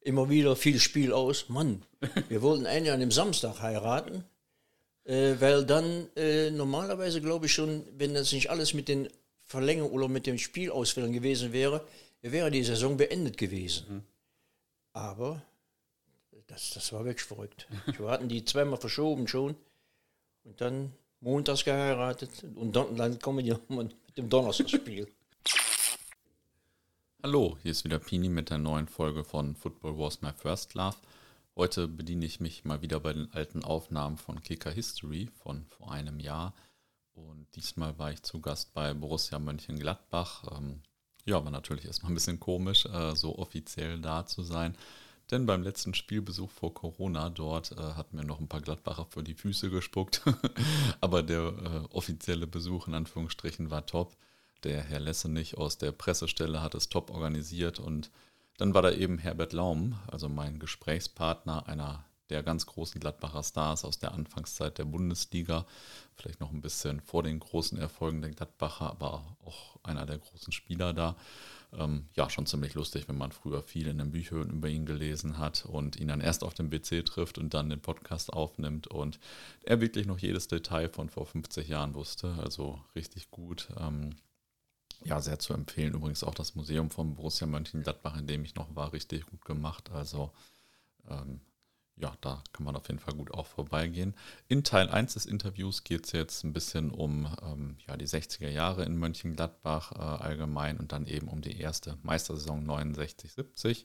immer wieder viel Spiel aus. Mann, wir wollten eigentlich an dem Samstag heiraten, äh, weil dann äh, normalerweise glaube ich schon, wenn das nicht alles mit den Verlängerungen oder mit dem Spielausfällen gewesen wäre, wäre die Saison beendet gewesen. Mhm. Aber das, das war wirklich verrückt. Wir hatten die zweimal verschoben schon und dann montags geheiratet und dann, dann kommen die mit dem Donnerstagsspiel. Hallo, hier ist wieder Pini mit der neuen Folge von Football Was My First Love. Heute bediene ich mich mal wieder bei den alten Aufnahmen von Kicker History von vor einem Jahr. Und diesmal war ich zu Gast bei Borussia Mönchengladbach. Ähm, ja, war natürlich erstmal ein bisschen komisch, äh, so offiziell da zu sein. Denn beim letzten Spielbesuch vor Corona dort äh, hat mir noch ein paar Gladbacher vor die Füße gespuckt. Aber der äh, offizielle Besuch in Anführungsstrichen war top der Herr Lessenich aus der Pressestelle hat es top organisiert und dann war da eben Herbert Laum, also mein Gesprächspartner, einer der ganz großen Gladbacher Stars aus der Anfangszeit der Bundesliga, vielleicht noch ein bisschen vor den großen Erfolgen der Gladbacher, aber auch einer der großen Spieler da. Ähm, ja, schon ziemlich lustig, wenn man früher viel in den Büchern über ihn gelesen hat und ihn dann erst auf dem BC trifft und dann den Podcast aufnimmt und er wirklich noch jedes Detail von vor 50 Jahren wusste, also richtig gut. Ähm, ja, sehr zu empfehlen. Übrigens auch das Museum von Borussia Mönchengladbach, in dem ich noch war, richtig gut gemacht. Also ähm, ja, da kann man auf jeden Fall gut auch vorbeigehen. In Teil 1 des Interviews geht es jetzt ein bisschen um ähm, ja, die 60er Jahre in Mönchengladbach äh, allgemein und dann eben um die erste Meistersaison 69-70.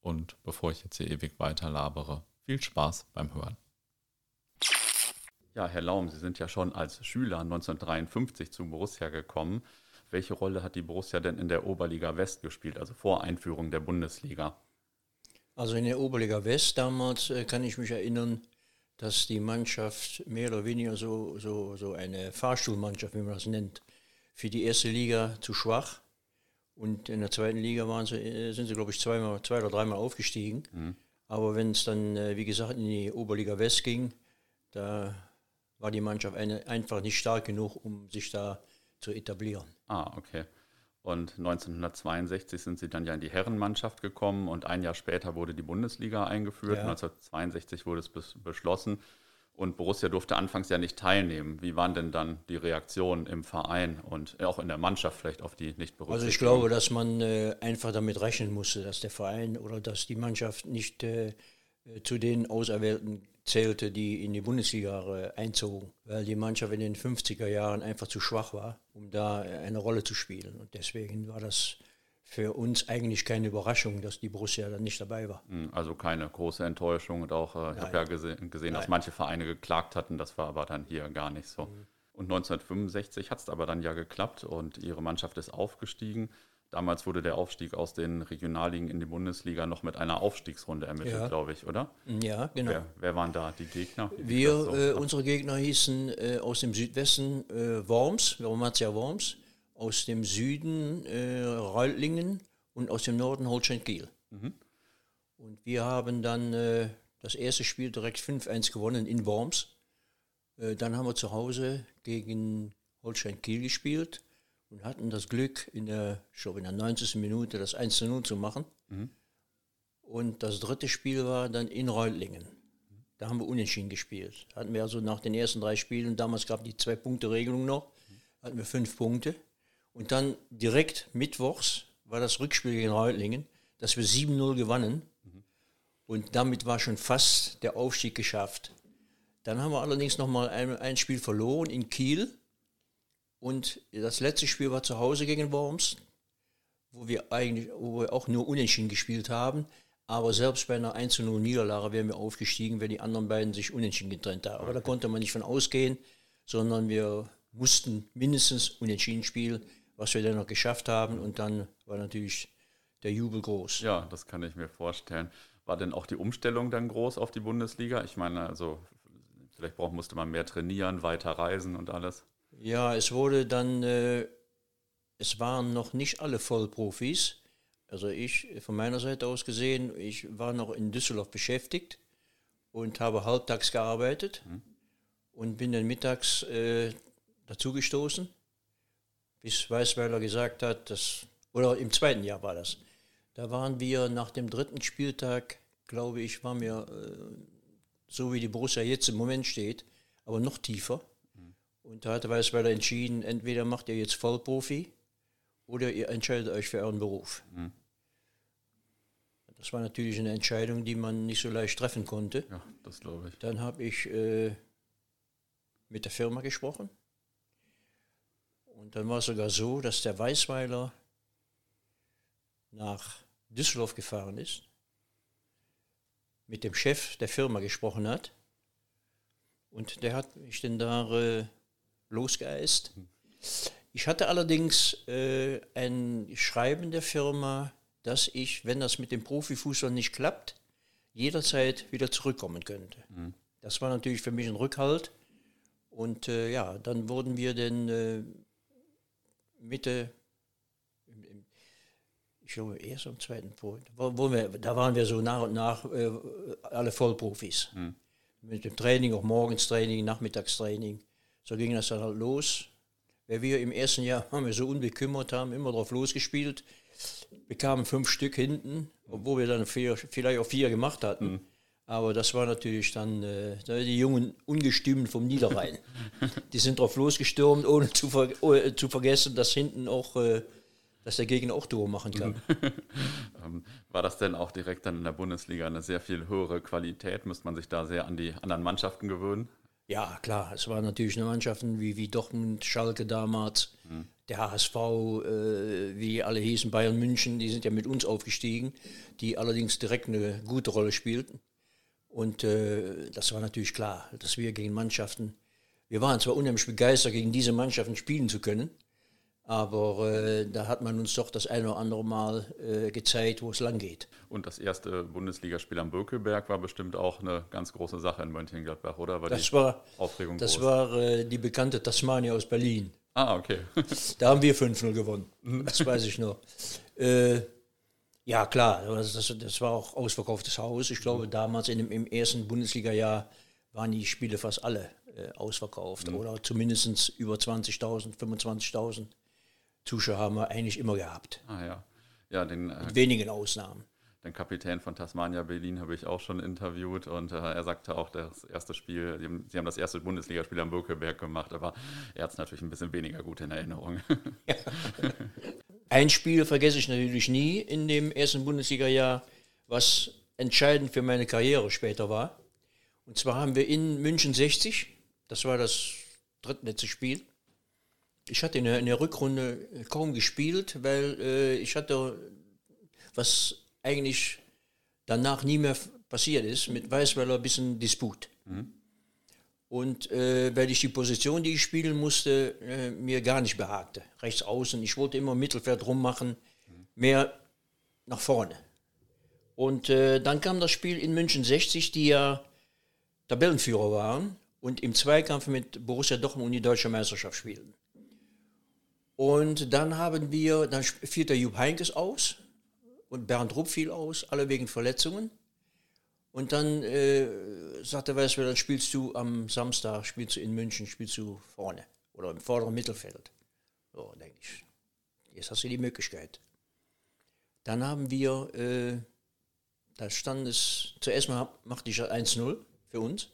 Und bevor ich jetzt hier ewig weiter labere, viel Spaß beim Hören. Ja, Herr Laum, Sie sind ja schon als Schüler 1953 zu Borussia gekommen welche Rolle hat die Borussia denn in der Oberliga West gespielt, also vor Einführung der Bundesliga? Also in der Oberliga West damals äh, kann ich mich erinnern, dass die Mannschaft mehr oder weniger so, so, so eine Fahrstuhlmannschaft, wie man das nennt, für die erste Liga zu schwach. Und in der zweiten Liga waren sie, äh, sind sie, glaube ich, zweimal, zwei oder dreimal aufgestiegen. Mhm. Aber wenn es dann, äh, wie gesagt, in die Oberliga West ging, da war die Mannschaft eine, einfach nicht stark genug, um sich da zu etablieren. Ah, okay. Und 1962 sind sie dann ja in die Herrenmannschaft gekommen und ein Jahr später wurde die Bundesliga eingeführt. Ja. 1962 wurde es beschlossen und Borussia durfte anfangs ja nicht teilnehmen. Wie waren denn dann die Reaktionen im Verein und auch in der Mannschaft vielleicht auf die nicht berücksichtigten? Also ich glaube, dass man äh, einfach damit rechnen musste, dass der Verein oder dass die Mannschaft nicht äh, zu den Auserwählten zählte, die in die Bundesliga einzogen, weil die Mannschaft in den 50er Jahren einfach zu schwach war, um da eine Rolle zu spielen. Und deswegen war das für uns eigentlich keine Überraschung, dass die Borussia dann nicht dabei war. Hm, also keine große Enttäuschung und auch, äh, ich habe ja gesehen, gesehen dass manche Vereine geklagt hatten, das war aber dann hier gar nicht so. Mhm. Und 1965 hat es aber dann ja geklappt und ihre Mannschaft ist aufgestiegen. Damals wurde der Aufstieg aus den Regionalligen in die Bundesliga noch mit einer Aufstiegsrunde ermittelt, ja. glaube ich, oder? Ja, genau. Wer, wer waren da die Gegner? Wir, so? äh, unsere Gegner hießen äh, aus dem Südwesten äh, Worms, Romatia Worms, aus dem Süden äh, Reutlingen und aus dem Norden Holstein-Kiel. Mhm. Und wir haben dann äh, das erste Spiel direkt 5-1 gewonnen in Worms. Äh, dann haben wir zu Hause gegen Holstein-Kiel gespielt und hatten das Glück, in der, ich glaube in der 90. Minute das 1 zu 0 zu machen. Mhm. Und das dritte Spiel war dann in Reutlingen. Da haben wir unentschieden gespielt. Hatten wir also nach den ersten drei Spielen, damals gab es die Zwei-Punkte-Regelung noch, hatten wir fünf Punkte. Und dann direkt mittwochs war das Rückspiel gegen Reutlingen, dass wir 7-0 gewannen. Mhm. Und damit war schon fast der Aufstieg geschafft. Dann haben wir allerdings nochmal ein, ein Spiel verloren in Kiel und das letzte Spiel war zu Hause gegen Worms, wo wir eigentlich wo wir auch nur unentschieden gespielt haben. Aber selbst bei einer 1 0 Niederlage wären wir aufgestiegen, wenn die anderen beiden sich unentschieden getrennt haben. Aber da konnte man nicht von ausgehen, sondern wir mussten mindestens unentschieden spielen, was wir dann noch geschafft haben. Und dann war natürlich der Jubel groß. Ja, das kann ich mir vorstellen. War denn auch die Umstellung dann groß auf die Bundesliga? Ich meine, also vielleicht musste man mehr trainieren, weiter reisen und alles. Ja, es wurde dann, äh, es waren noch nicht alle Vollprofis. Also ich, von meiner Seite aus gesehen, ich war noch in Düsseldorf beschäftigt und habe halbtags gearbeitet mhm. und bin dann mittags äh, dazugestoßen, bis Weißweiler gesagt hat, dass, oder im zweiten Jahr war das, Da waren wir nach dem dritten Spieltag, glaube ich, waren wir äh, so wie die Borussia jetzt im Moment steht, aber noch tiefer. Und da hat Weißweiler entschieden, entweder macht ihr jetzt Vollprofi oder ihr entscheidet euch für euren Beruf. Mhm. Das war natürlich eine Entscheidung, die man nicht so leicht treffen konnte. Ja, das glaube ich. Dann habe ich äh, mit der Firma gesprochen. Und dann war es sogar so, dass der Weißweiler nach Düsseldorf gefahren ist, mit dem Chef der Firma gesprochen hat. Und der hat mich dann da äh, losgeeist. Ich hatte allerdings äh, ein Schreiben der Firma, dass ich, wenn das mit dem Profifußball nicht klappt, jederzeit wieder zurückkommen könnte. Mhm. Das war natürlich für mich ein Rückhalt. Und äh, ja, dann wurden wir dann äh, Mitte, ich glaube erst am zweiten Punkt, wo, wir, da waren wir so nach und nach äh, alle Vollprofis. Mhm. Mit dem Training, auch morgens Training, Nachmittagstraining. So ging das dann halt los. Weil wir im ersten Jahr haben wir so unbekümmert haben, immer drauf losgespielt, bekamen fünf Stück hinten, obwohl wir dann vier, vielleicht auch vier gemacht hatten. Mhm. Aber das war natürlich dann äh, die jungen Ungestümen vom Niederrhein. die sind drauf losgestürmt, ohne zu, ver oh, zu vergessen, dass hinten auch, äh, dass der Gegner auch Tore machen kann. Ähm, war das denn auch direkt dann in der Bundesliga eine sehr viel höhere Qualität? Müsste man sich da sehr an die anderen Mannschaften gewöhnen? Ja, klar. Es waren natürlich eine Mannschaften wie, wie Dortmund, Schalke damals, mhm. der HSV, äh, wie alle hießen, Bayern München, die sind ja mit uns aufgestiegen, die allerdings direkt eine gute Rolle spielten. Und äh, das war natürlich klar, dass wir gegen Mannschaften, wir waren zwar unheimlich begeistert, gegen diese Mannschaften spielen zu können, aber äh, da hat man uns doch das eine oder andere Mal äh, gezeigt, wo es lang geht. Und das erste Bundesligaspiel am Bökelberg war bestimmt auch eine ganz große Sache in Mönchengladbach, oder? War das war, Aufregung das groß? war äh, die bekannte Tasmania aus Berlin. Ah, okay. da haben wir 5-0 gewonnen. Das weiß ich noch. Äh, ja, klar, das, das, war auch ausverkauftes Haus. Ich glaube, damals in dem, im ersten Bundesliga-Jahr waren die Spiele fast alle äh, ausverkauft mhm. oder zumindest über 20.000, 25.000 Zuschauer haben wir eigentlich immer gehabt. Ah ja, ja den, äh, Mit wenigen Ausnahmen. Den Kapitän von Tasmania Berlin habe ich auch schon interviewt und äh, er sagte auch, das erste Spiel, sie haben, sie haben das erste Bundesligaspiel am Bökelberg gemacht, aber er hat es natürlich ein bisschen weniger gut in Erinnerung. Ja. Ein Spiel vergesse ich natürlich nie in dem ersten Bundesliga-Jahr, was entscheidend für meine Karriere später war. Und zwar haben wir in München 60, das war das drittletzte Spiel. Ich hatte in der, in der Rückrunde kaum gespielt, weil äh, ich hatte, was eigentlich danach nie mehr passiert ist, mit Weißweiler ein bisschen Disput. Mhm. Und äh, weil ich die Position, die ich spielen musste, äh, mir gar nicht behagte. Rechts außen. Ich wollte immer Mittelfeld rummachen, mehr nach vorne. Und äh, dann kam das Spiel in München 60, die ja Tabellenführer waren und im Zweikampf mit Borussia Dortmund die deutsche Meisterschaft spielten. Und dann haben wir, dann fiel der Jupp Heinkes aus und Bernd Rupp fiel aus, alle wegen Verletzungen. Und dann äh, sagte Weißweiler, dann spielst du am Samstag, spielst du in München, spielst du vorne oder im vorderen Mittelfeld. So, denke ich, jetzt hast du die Möglichkeit. Dann haben wir, äh, da stand es, zuerst mal machte ich 1-0 für uns.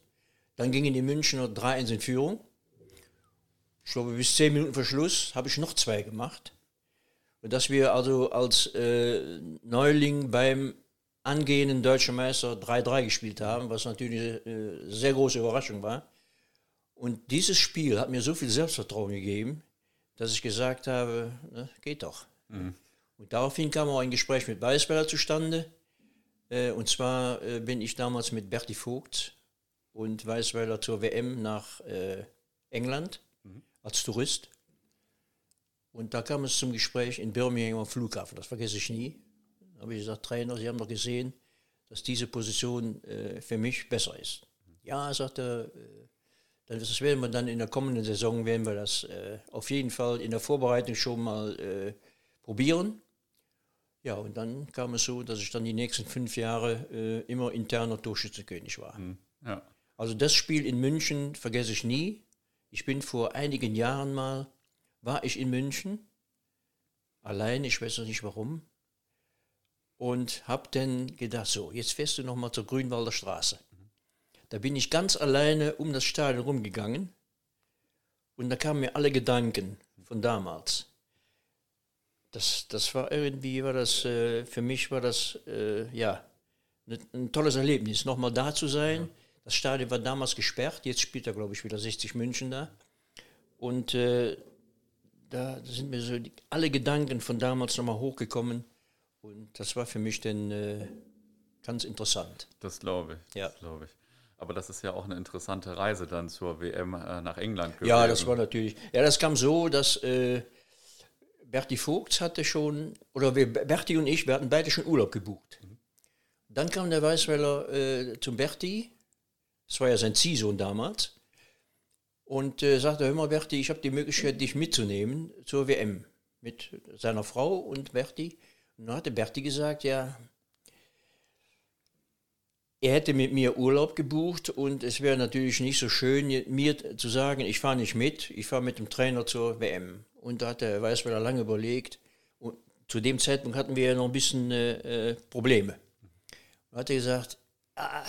Dann gingen die Münchner 3-1 in Führung. Ich glaube, bis 10 Minuten vor Schluss habe ich noch zwei gemacht. Und dass wir also als äh, Neuling beim angehenden deutschen Meister 3-3 gespielt haben, was natürlich eine äh, sehr große Überraschung war. Und dieses Spiel hat mir so viel Selbstvertrauen gegeben, dass ich gesagt habe, na, geht doch. Mhm. Und daraufhin kam auch ein Gespräch mit Weißweiler zustande. Äh, und zwar äh, bin ich damals mit Berti Vogt und Weißweiler zur WM nach England mhm. Als Tourist. Und da kam es zum Gespräch in Birmingham am Flughafen, das vergesse ich nie habe ich gesagt, Trainer, Sie haben doch gesehen, dass diese Position äh, für mich besser ist. Ja, er sagte, äh, das werden wir dann in der kommenden Saison, werden wir das äh, auf jeden Fall in der Vorbereitung schon mal äh, probieren. Ja, und dann kam es so, dass ich dann die nächsten fünf Jahre äh, immer interner Torschützenkönig war. Mhm. Ja. Also das Spiel in München vergesse ich nie. Ich bin vor einigen Jahren mal, war ich in München, allein, ich weiß noch nicht warum, und habe dann gedacht, so, jetzt fährst du nochmal zur Grünwalder Straße. Da bin ich ganz alleine um das Stadion rumgegangen und da kamen mir alle Gedanken von damals. Das, das war irgendwie, war das, äh, für mich war das, äh, ja, ein, ein tolles Erlebnis, nochmal da zu sein. Ja. Das Stadion war damals gesperrt, jetzt spielt er, glaube ich, wieder 60 München da. Und äh, da sind mir so die, alle Gedanken von damals nochmal hochgekommen. Und das war für mich dann äh, ganz interessant. Das glaube ich. Ja. Glaube ich. Aber das ist ja auch eine interessante Reise dann zur WM äh, nach England gewesen. Ja, das war natürlich. Ja, das kam so, dass äh, Berti Vogts hatte schon, oder wir, Berti und ich, wir hatten beide schon Urlaub gebucht. Mhm. Dann kam der Weißweiler äh, zum Berti, das war ja sein Ziehsohn damals, und äh, sagte, hör mal Berti, ich habe die Möglichkeit, dich mitzunehmen zur WM mit seiner Frau und Berti. Und dann hatte Berti gesagt, ja, er hätte mit mir Urlaub gebucht und es wäre natürlich nicht so schön, mir zu sagen, ich fahre nicht mit, ich fahre mit dem Trainer zur WM. Und da hat der Weißweiler lange überlegt. Und zu dem Zeitpunkt hatten wir ja noch ein bisschen äh, äh Probleme. Da hat er gesagt, ah,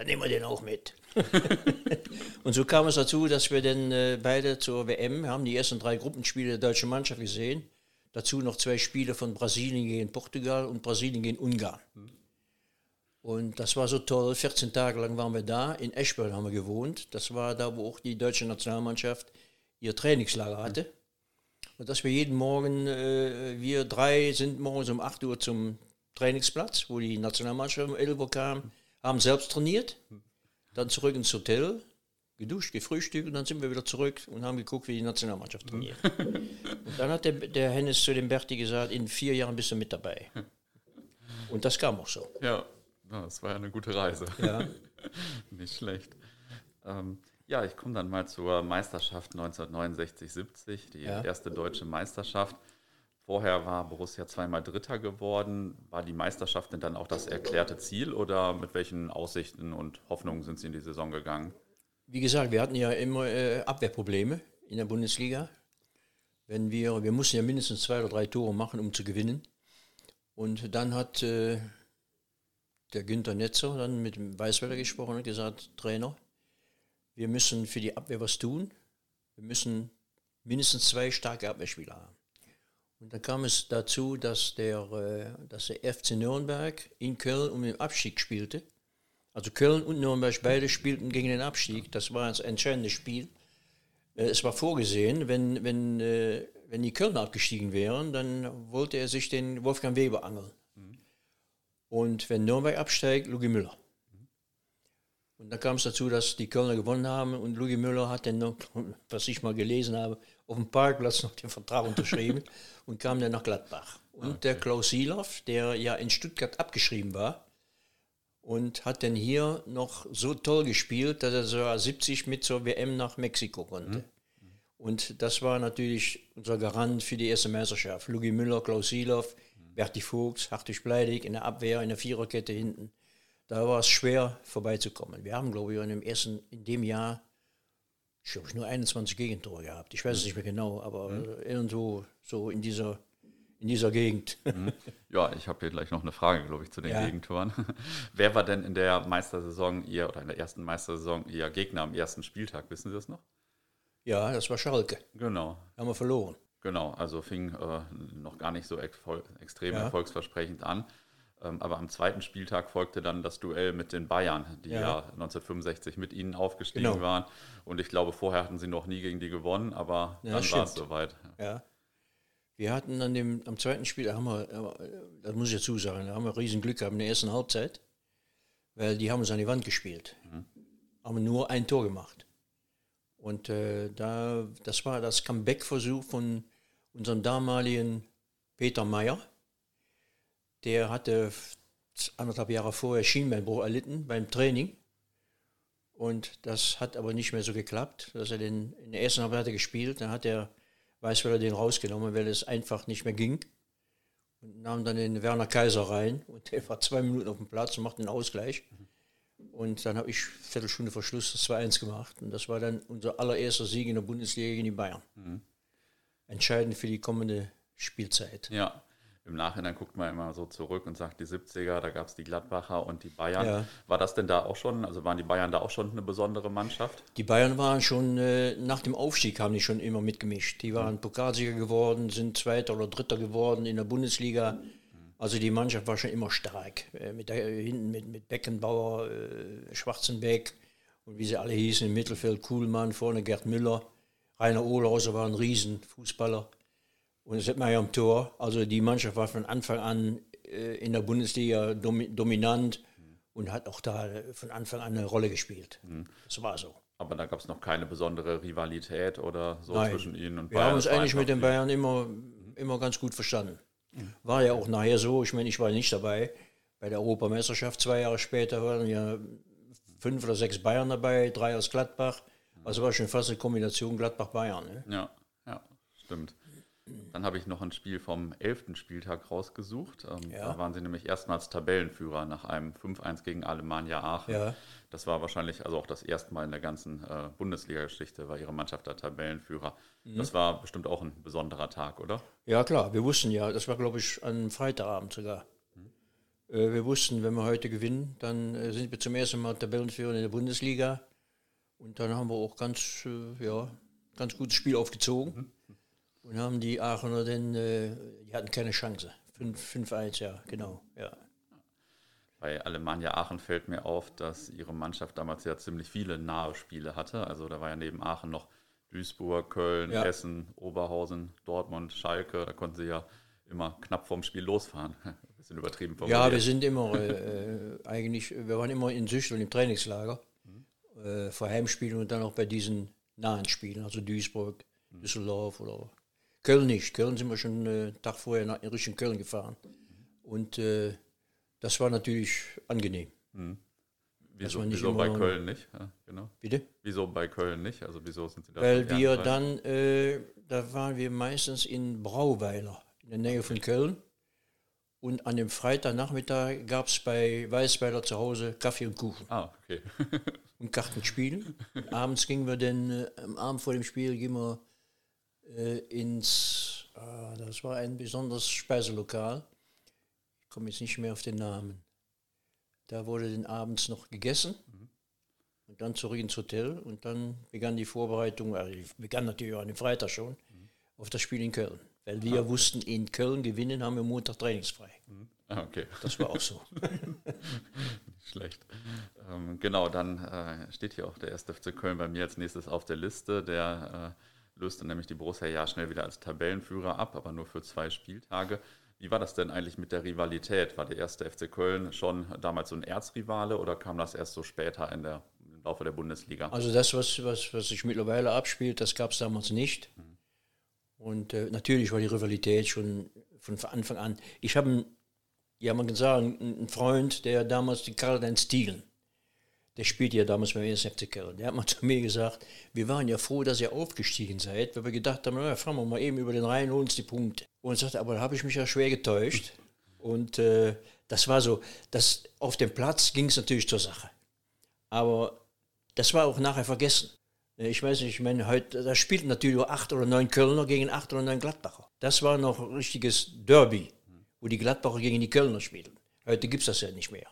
dann nehmen wir den auch mit. und so kam es dazu, dass wir dann äh, beide zur WM haben die ersten drei Gruppenspiele der deutschen Mannschaft gesehen. Dazu noch zwei Spiele von Brasilien gegen Portugal und Brasilien gegen Ungarn. Und das war so toll. 14 Tage lang waren wir da. In Eschborn haben wir gewohnt. Das war da, wo auch die deutsche Nationalmannschaft ihr Trainingslager hatte. Und dass wir jeden Morgen, äh, wir drei sind morgens um 8 Uhr zum Trainingsplatz, wo die Nationalmannschaft um 11 Uhr kam, haben selbst trainiert, dann zurück ins Hotel, geduscht, gefrühstückt und dann sind wir wieder zurück und haben geguckt, wie die Nationalmannschaft trainiert. und dann hat der, der Hennes zu dem Berti gesagt, in vier Jahren bist du mit dabei. Und das kam auch so. Ja, das war ja eine gute Reise. Ja. Nicht schlecht. Ähm, ja, ich komme dann mal zur Meisterschaft 1969-70, die ja. erste deutsche Meisterschaft. Vorher war Borussia zweimal Dritter geworden. War die Meisterschaft denn dann auch das erklärte Ziel oder mit welchen Aussichten und Hoffnungen sind Sie in die Saison gegangen? Wie gesagt, wir hatten ja immer äh, Abwehrprobleme in der Bundesliga. Wenn wir, wir mussten ja mindestens zwei oder drei Tore machen, um zu gewinnen. Und dann hat äh, der Günther Netzer dann mit dem Weißweiler gesprochen und gesagt, Trainer, wir müssen für die Abwehr was tun. Wir müssen mindestens zwei starke Abwehrspieler haben. Und dann kam es dazu, dass der, äh, dass der FC Nürnberg in Köln um den Abstieg spielte. Also Köln und Nürnberg beide spielten gegen den Abstieg. Das war ein entscheidendes Spiel. Äh, es war vorgesehen, wenn, wenn, äh, wenn die Kölner abgestiegen wären, dann wollte er sich den Wolfgang Weber angeln. Und wenn Nürnberg absteigt, Lugi Müller. Und dann kam es dazu, dass die Kölner gewonnen haben und Louis Müller hat dann was ich mal gelesen habe, auf dem Parkplatz noch den Vertrag unterschrieben und kam dann nach Gladbach. Und okay. der Klaus Silov, der ja in Stuttgart abgeschrieben war und hat dann hier noch so toll gespielt, dass er so 70 mit zur WM nach Mexiko konnte. Mhm. Und das war natürlich unser Garant für die erste Meisterschaft. Lugi Müller, Klaus Silov, mhm. Berti Vogts, Hartwig Bleidig in der Abwehr, in der Viererkette hinten da war es schwer vorbeizukommen. Wir haben, glaube ich, in dem ersten, in dem Jahr, ich glaube, nur 21 Gegentore gehabt. Ich weiß es nicht mehr genau, aber mhm. irgendwo so in dieser, in dieser Gegend. Mhm. Ja, ich habe hier gleich noch eine Frage, glaube ich, zu den ja. Gegentoren. Wer war denn in der Meistersaison ihr oder in der ersten Meistersaison ihr Gegner am ersten Spieltag? Wissen Sie das noch? Ja, das war Schalke. Genau. Haben wir verloren. Genau, also fing äh, noch gar nicht so extrem ja. erfolgsversprechend an. Ähm, aber am zweiten Spieltag folgte dann das Duell mit den Bayern, die ja, ja 1965 mit ihnen aufgestiegen genau. waren. Und ich glaube, vorher hatten sie noch nie gegen die gewonnen, aber ja, dann war es soweit. Ja. Wir hatten an dem, am zweiten Spiel, da haben wir, das muss ich dazu sagen, da haben wir riesen Glück gehabt in der ersten Halbzeit, weil die haben uns an die Wand gespielt. Mhm. Haben nur ein Tor gemacht. Und äh, da, das war das Comeback-Versuch von unserem damaligen Peter Meyer der hatte anderthalb Jahre vorher Schienbeinbruch erlitten beim Training. Und das hat aber nicht mehr so geklappt, dass er den in der ersten Halbzeit gespielt, dann hat er Weißweiler den rausgenommen, weil es einfach nicht mehr ging. Und nahm dann den Werner Kaiser rein und der war zwei Minuten auf dem Platz und machte den Ausgleich. Und dann habe ich Viertelstunde vor Schluss das 2-1 gemacht. Und das war dann unser allererster Sieg in der Bundesliga gegen die Bayern. Mhm. Entscheidend für die kommende Spielzeit. Ja, im Nachhinein guckt man immer so zurück und sagt, die 70er, da gab es die Gladbacher und die Bayern. Ja. War das denn da auch schon, also waren die Bayern da auch schon eine besondere Mannschaft? Die Bayern waren schon, äh, nach dem Aufstieg haben die schon immer mitgemischt. Die waren Pokalsieger geworden, sind Zweiter oder Dritter geworden in der Bundesliga. Also die Mannschaft war schon immer stark. Äh, mit der, hinten mit, mit Beckenbauer, äh, Schwarzenbeck und wie sie alle hießen im Mittelfeld, Kuhlmann, vorne Gerd Müller. Rainer Ohlhauser war ein Riesenfußballer. Und das hat man ja am Tor. Also die Mannschaft war von Anfang an äh, in der Bundesliga domi dominant und hat auch da von Anfang an eine Rolle gespielt. Das war so. Aber da gab es noch keine besondere Rivalität oder so Nein. zwischen ihnen und Wir Bayern. haben uns eigentlich mit den Bayern immer, immer ganz gut verstanden. War ja auch nachher so, ich meine, ich war nicht dabei. Bei der Europameisterschaft zwei Jahre später waren ja fünf oder sechs Bayern dabei, drei aus Gladbach. Also war schon fast eine Kombination Gladbach-Bayern. Ne? Ja, ja, stimmt. Dann habe ich noch ein Spiel vom 11. Spieltag rausgesucht. Ähm, Ja. Da waren sie nämlich erstmals Tabellenführer nach einem 5-1 gegen Alemannia Aachen. Ja. Das war wahrscheinlich also auch das erste Mal in der ganzen äh, Bundesliga-Geschichte, war ihre Mannschaft der Tabellenführer. Mhm. Das war bestimmt auch ein besonderer Tag, oder? Ja, klar, wir wussten ja, das war glaube ich an Freitagabend sogar. Äh, wir wussten, wenn wir heute gewinnen, dann äh, sind wir zum ersten Mal Tabellenführer in der Bundesliga. Und dann haben wir auch ganz, äh, ja, ganz gutes Spiel aufgezogen. Und haben die Aachener dann, äh, die hatten keine Chance. 5-1, ja, genau. Ja. Bei Alemannia Aachen fällt mir auf, dass ihre Mannschaft damals ja ziemlich viele nahe Spiele hatte. Also da war ja neben Aachen noch Duisburg, Köln, Ja. Essen, Oberhausen, Dortmund, Schalke. Da konnten sie ja immer knapp vorm Spiel losfahren. Ein bisschen übertrieben Ja, wir formuliert. sind immer äh, äh, eigentlich, wir waren immer in Süchtel im Trainingslager, äh, vor Heimspielen und dann auch bei diesen nahen Spielen, also Duisburg, Düsseldorf oder Köln nicht. Köln sind wir schon äh, einen Tag vorher nach, in Richtung Köln gefahren. Und äh, das war natürlich angenehm. Wieso, man nicht wieso bei Köln nicht? Ja, genau. Bitte? Wieso bei Köln nicht? Also wieso sind sie da? Weil wir dabei? dann, äh, da waren wir meistens in Brauweiler, in der Nähe von Köln. Und an dem Freitagnachmittag gab es bei Weißweiler zu Hause Kaffee und Kuchen. Ah, okay. und Karten spielen. Und abends gingen wir dann, äh, am Abend vor dem Spiel, gingen wir äh, ins, ah, das war ein besonderes Speiselokal. Ich komme jetzt nicht mehr auf den Namen. Da wurde dann abends noch gegessen und dann zurück ins Hotel und dann begann die Vorbereitung, also begann natürlich auch an dem Freitag schon, auf das Spiel in Köln. Weil wir wussten, in Köln gewinnen, haben wir Montag trainingsfrei. Ah, okay. Das war auch so. Schlecht. Ähm, genau, dann äh, steht hier auch der erste FC Köln bei mir als nächstes auf der Liste. Der äh, löste nämlich die Borussia ja schnell wieder als Tabellenführer ab, aber nur für zwei Spieltage. Wie war das denn eigentlich mit der Rivalität? War der erste FC Köln schon damals so ein Erzrivale oder kam das erst so später in der, im Laufe der Bundesliga? Also das, was, was, was sich mittlerweile abspielt, das gab es damals nicht. Und äh, natürlich war die Rivalität schon von Anfang an. Ich habe, einen- ja man kann sagen, einen Freund, der damals, die Karl-Heinz Stielen, der spielte ja damals beim 1. FC Köln. Der hat mal zu mir gesagt, wir waren ja froh, dass ihr aufgestiegen seid, weil wir gedacht haben, na, fahren wir mal eben über den Rhein, holen uns die Punkte. Und sagte, aber da habe ich mich ja schwer getäuscht. Und äh, das war so, das, auf dem Platz ging es natürlich zur Sache. Aber das war auch nachher vergessen. Ich weiß nicht, ich meine, heute, da spielten natürlich auch acht oder neun Kölner gegen acht oder neun Gladbacher. Das war noch ein richtiges Derby, wo die Gladbacher gegen die Kölner spielen. Heute gibt es das ja nicht mehr.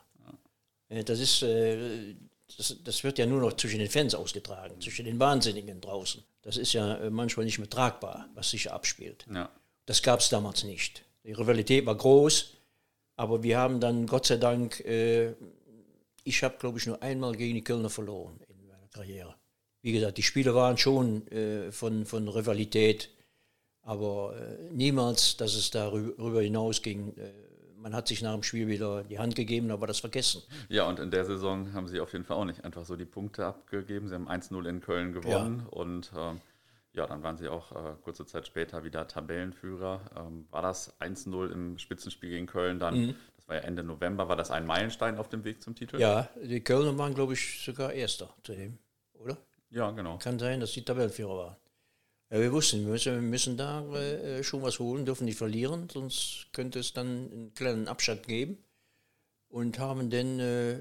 Äh, Das ist, äh, das, das wird ja nur noch zwischen den Fans ausgetragen, zwischen den Wahnsinnigen draußen. Das ist ja äh, manchmal nicht mehr tragbar, was sich abspielt. Ja. Das gab es damals nicht. Die Rivalität war groß, aber wir haben dann Gott sei Dank, ich habe glaube ich nur einmal gegen die Kölner verloren in meiner Karriere. Wie gesagt, die Spiele waren schon von, von Rivalität, aber niemals, dass es darüber hinausging. Man hat sich nach dem Spiel wieder die Hand gegeben, aber das vergessen. Ja, und in der Saison haben sie auf jeden Fall auch nicht einfach so die Punkte abgegeben. Sie haben 1-0 in Köln gewonnen und ähm, ja, dann waren sie auch äh, kurze Zeit später wieder Tabellenführer. Ähm, war das 1-0 im Spitzenspiel gegen Köln dann? Das war ja Ende November. War das ein Meilenstein auf dem Weg zum Titel? Ja, die Kölner waren glaube ich sogar Erster zu dem, oder? Ja, genau. Kann sein, dass die Tabellenführer waren. Ja, wir wussten, wir müssen, wir müssen da äh, schon was holen, dürfen nicht verlieren, sonst könnte es dann einen kleinen Abstand geben. Und haben dann äh,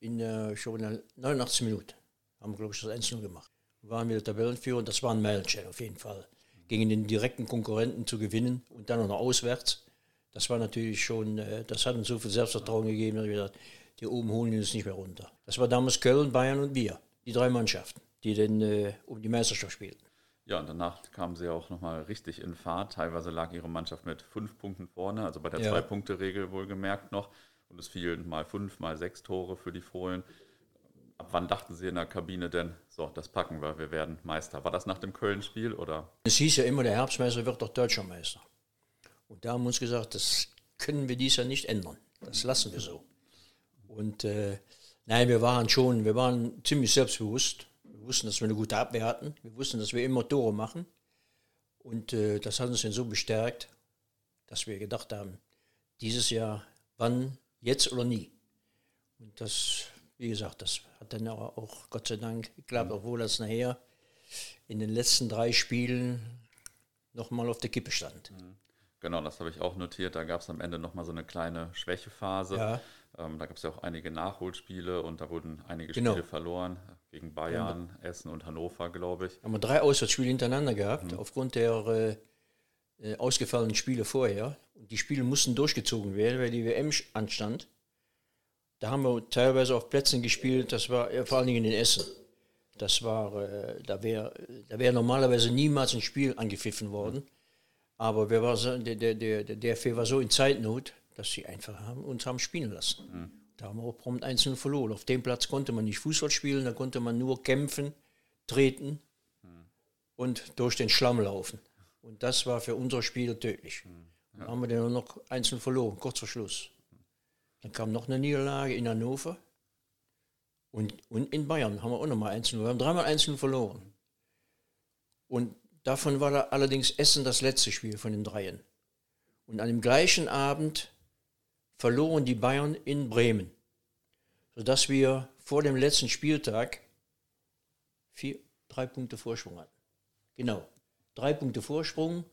in der, schon in der 89 Minute, haben wir glaube ich das 1-0 gemacht. Waren wir Tabellenführer und das war ein Meilenstein auf jeden Fall. Gegen den direkten Konkurrenten zu gewinnen und dann auch noch auswärts, Das war natürlich schon, äh, das hat uns so viel Selbstvertrauen gegeben, dass wir gesagt die oben holen uns nicht mehr runter. Das war damals Köln, Bayern und wir, die drei Mannschaften, die dann äh, um die Meisterschaft spielten. Ja, und danach kamen sie auch nochmal richtig in Fahrt. Teilweise lag ihre Mannschaft mit fünf Punkten vorne, also bei der ja. Zwei-Punkte-Regel wohlgemerkt noch. Und es fielen mal fünf, mal sechs Tore für die Fohlen. Ab wann dachten Sie in der Kabine denn, so, das packen wir, wir werden Meister? War das nach dem Köln-Spiel oder? Es hieß ja immer, der Herbstmeister wird doch Deutscher Meister. Und da haben wir uns gesagt, das können wir dies Jahr nicht ändern. Das lassen wir so. Und äh, nein, wir waren schon, wir waren ziemlich selbstbewusst. Wir wussten, dass wir eine gute Abwehr hatten. Wir wussten, dass wir immer Tore machen. Und äh, das hat uns dann so bestärkt, dass wir gedacht haben, dieses Jahr, wann, jetzt oder nie. Und das, wie gesagt, das hat dann auch Gott sei Dank geklappt, obwohl das nachher in den letzten drei Spielen nochmal auf der Kippe stand. Mhm. Genau, das habe ich auch notiert. Da gab es am Ende nochmal so eine kleine Schwächephase. Ja. Ähm, da gab es ja auch einige Nachholspiele und da wurden einige genau. Spiele verloren. Gegen Bayern, ja. Essen und Hannover, glaube ich. Haben wir drei Auswärtsspiele hintereinander gehabt, mhm. aufgrund der äh, äh, ausgefallenen Spiele vorher. Und die Spiele mussten durchgezogen werden, weil die WM anstand. Da haben wir teilweise auf Plätzen gespielt, das war äh, vor allen Dingen in Essen. Das war, äh, da wäre da wär normalerweise niemals ein Spiel angepfiffen worden. Aber wir war so, der, der, der, der DFB war so in Zeitnot, dass sie einfach haben, uns haben spielen lassen. Mhm. Da haben wir auch prompt einzeln verloren. Auf dem Platz konnte man nicht Fußball spielen, da konnte man nur kämpfen, treten mhm. und durch den Schlamm laufen. Und das war für unser Spiel tödlich. Mhm. Ja. Dann haben wir dann noch einzeln verloren, kurz vor Schluss. Dann kam noch eine Niederlage in Hannover. Und, und in Bayern haben wir auch nochmal einzeln. Wir haben dreimal einzeln verloren. Und davon war allerdings Essen das letzte Spiel von den dreien. Und an dem gleichen Abend verloren die Bayern in Bremen, sodass wir vor dem letzten Spieltag vier, drei Punkte Vorsprung hatten. Genau, drei Punkte Vorsprung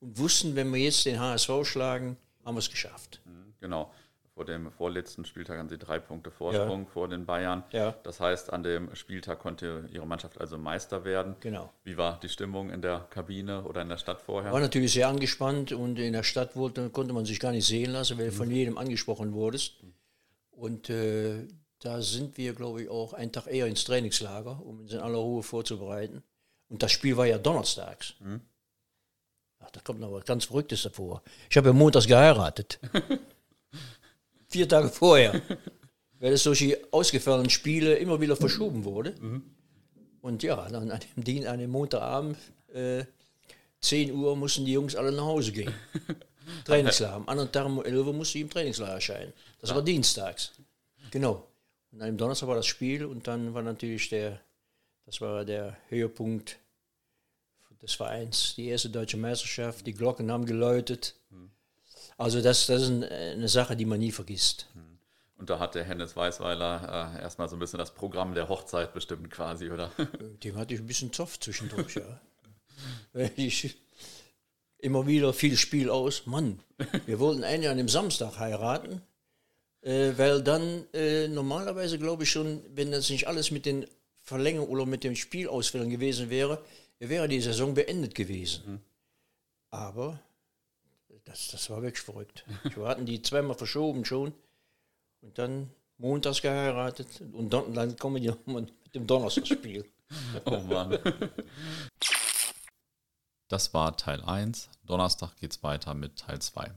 und wussten, wenn wir jetzt den HSV schlagen, haben wir es geschafft. Mhm, genau vor dem vorletzten Spieltag haben sie drei Punkte Vorsprung ja. vor den Bayern. Ja. Das heißt, an dem Spieltag konnte ihre Mannschaft also Meister werden. Genau. Wie war die Stimmung in der Kabine oder in der Stadt vorher? War natürlich sehr angespannt und in der Stadt wurde, konnte man sich gar nicht sehen lassen, weil mhm. von jedem angesprochen wurdest. Und äh, da sind wir, glaube ich, auch einen Tag eher ins Trainingslager, um uns in aller Ruhe vorzubereiten. Und das Spiel war ja donnerstags. Mhm. Ach, da kommt noch was ganz Verrücktes davor. Ich habe ja montags geheiratet. vier Tage vorher, weil es solche ausgefallenen Spiele immer wieder verschoben wurde. Mhm. Und ja, dann an dem, Dien, an dem Montagabend, äh, 10 Uhr, mussten die Jungs alle nach Hause gehen. Trainingslager. Am anderen Tag um 11 Uhr musste ich im Trainingslager erscheinen. Das ja. war dienstags. Genau. Und am Donnerstag war das Spiel und dann war natürlich der, das war der Höhepunkt des Vereins, die erste deutsche Meisterschaft. Die Glocken haben geläutet. Also das, das ist eine Sache, die man nie vergisst. Und da hat der Hennes Weißweiler äh, erstmal so ein bisschen das Programm der Hochzeit bestimmt quasi, oder? Dem hatte ich ein bisschen Zoff zwischendurch, ja. ich immer wieder viel Spiel aus. Mann, wir wollten eigentlich an dem Samstag heiraten, äh, weil dann äh, normalerweise glaube ich schon, wenn das nicht alles mit den Verlängerungen oder mit dem Spielausfällen gewesen wäre, wäre die Saison beendet gewesen. Mhm. Aber das, das war wirklich verrückt. Wir hatten die zweimal verschoben schon und dann montags geheiratet und dann, dann kommen die nochmal mit dem Donnerstagsspiel. oh Mann. Das war Teil 1. Donnerstag geht es weiter mit Teil 2.